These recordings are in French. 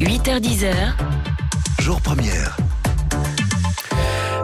8h10h. Jour première.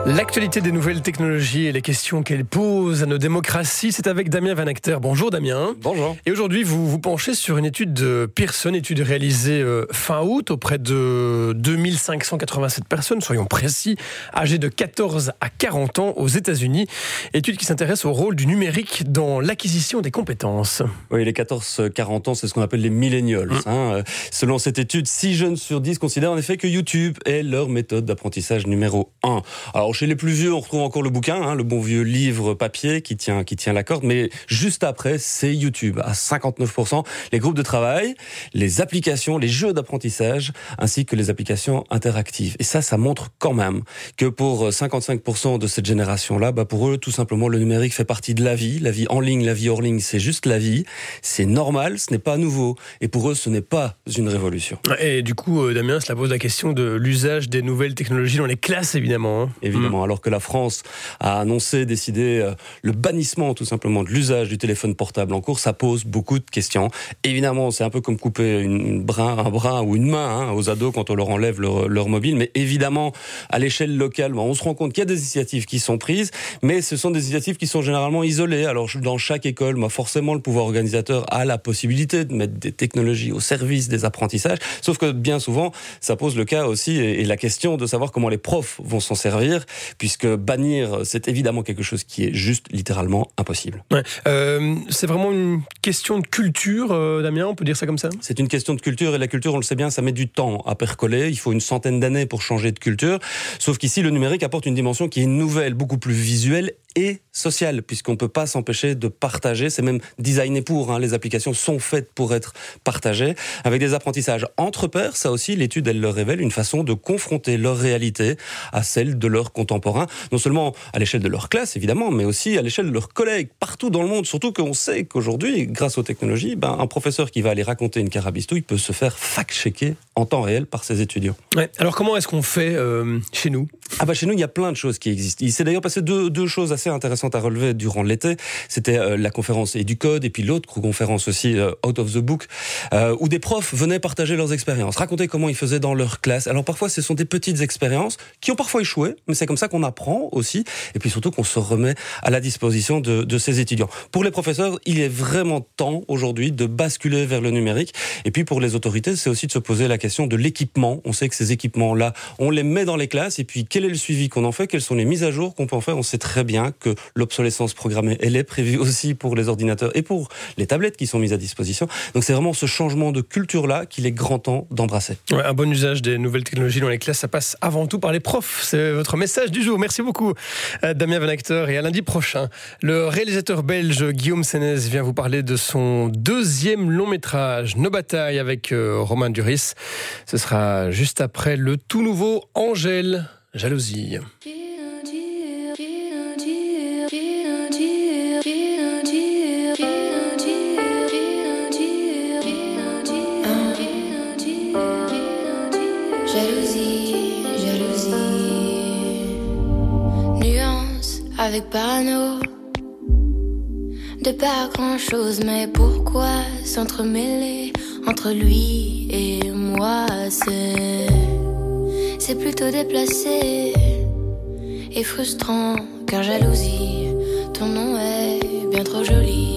L'actualité des nouvelles technologies et les questions qu'elles posent à nos démocraties, c'est avec Damien Van Acter. Bonjour Damien. Bonjour. Et aujourd'hui, vous vous penchez sur une étude de Pearson, étude réalisée euh, fin août auprès de 2587 personnes, soyons précis, âgées de 14 à 40 ans aux États-Unis. Étude qui s'intéresse au rôle du numérique dans l'acquisition des compétences. Oui, les 14-40 ans, c'est ce qu'on appelle les millennials. Mm. hein. Selon cette étude, 6 jeunes sur 10 considèrent en effet que YouTube est leur méthode d'apprentissage numéro 1. Alors chez les plus vieux, on retrouve encore le bouquin, hein, le bon vieux livre papier qui tient, qui tient la corde, mais juste après, c'est YouTube à 59%, les groupes de travail, les applications, les jeux d'apprentissage, ainsi que les applications interactives. Et ça, ça montre quand même que pour 55% de cette génération-là, bah pour eux, tout simplement, le numérique fait partie de la vie. La vie en ligne, la vie hors ligne, c'est juste la vie. C'est normal, ce n'est pas nouveau. Et pour eux, ce n'est pas une révolution. Et du coup, euh, Damien, cela pose la question de l'usage des nouvelles technologies dans les classes, évidemment. hein. Évidemment, alors que la France a annoncé, décidé euh, le bannissement tout simplement de l'usage du téléphone portable en cours, ça pose beaucoup de questions. Évidemment, c'est un peu comme couper une brin, un bras ou une main hein, aux ados quand on leur enlève leur, leur mobile. Mais évidemment, à l'échelle locale, on se rend compte qu'il y a des initiatives qui sont prises, mais ce sont des initiatives qui sont généralement isolées. Alors, dans chaque école, forcément, le pouvoir organisateur a la possibilité de mettre des technologies au service des apprentissages. Sauf que bien souvent, ça pose le cas aussi et la question de savoir comment les profs vont s'en servir, puisque bannir, c'est évidemment quelque chose qui est juste littéralement impossible. Ouais. Euh, c'est vraiment une question de culture, euh, Damien, on peut dire ça comme ça? C'est une question de culture et la culture, on le sait bien, ça met du temps à percoler. Il faut une centaine d'années pour changer de culture. Sauf qu'ici, le numérique apporte une dimension qui est nouvelle, beaucoup plus visuelle et sociale, puisqu'on ne peut pas s'empêcher de partager. C'est même designé pour. hein. Les applications sont faites pour être partagées avec des apprentissages entre pairs. Ça aussi, l'étude, elle leur révèle une façon de confronter leur réalité à celle de leurs contemporains, non seulement à l'échelle de leur classe, évidemment, mais aussi à l'échelle de leurs collègues partout dans le monde. Surtout qu'on sait qu'aujourd'hui, grâce aux technologies, ben, un professeur qui va aller raconter une carabistouille peut se faire fact-checker en temps réel par ses étudiants. Ouais. Alors comment est-ce qu'on fait euh, chez nous? Ah bah chez nous, il y a plein de choses qui existent. Il s'est d'ailleurs passé deux, deux choses assez intéressantes à relever durant l'été. C'était euh, la conférence et du code et puis l'autre conférence aussi, euh, Out of the Book, euh, où des profs venaient partager leurs expériences, raconter comment ils faisaient dans leur classe. Alors parfois, ce sont des petites expériences qui ont parfois échoué, mais c'est comme ça qu'on apprend aussi, et puis surtout qu'on se remet à la disposition de, de ces étudiants. Pour les professeurs, il est vraiment temps aujourd'hui de basculer vers le numérique. Et puis pour les autorités, c'est aussi de se poser la question de l'équipement. On sait que ces équipements-là, on les met dans les classes, et puis quel est le suivi qu'on en fait, quelles sont les mises à jour qu'on peut en faire? On sait très bien que l'obsolescence programmée, elle est prévue aussi pour les ordinateurs et pour les tablettes qui sont mises à disposition. Donc c'est vraiment ce changement de culture-là qu'il est grand temps d'embrasser. Un bon usage des nouvelles technologies dans les classes, ça passe avant tout par les profs. C'est votre message du jour. Merci beaucoup, euh, Damien Van Acter. Et à lundi prochain, le réalisateur belge Guillaume Sénez vient vous parler de son deuxième long métrage, Nos batailles, avec euh, Romain Duris. Ce sera juste après le tout nouveau Angèle, Jalousie. Jalousie, jalousie. Nuance avec parano. De pas grand chose, mais pourquoi s'entremêler entre lui et moi? C'est plutôt déplacé et frustrant, car jalousie, ton nom est bien trop joli.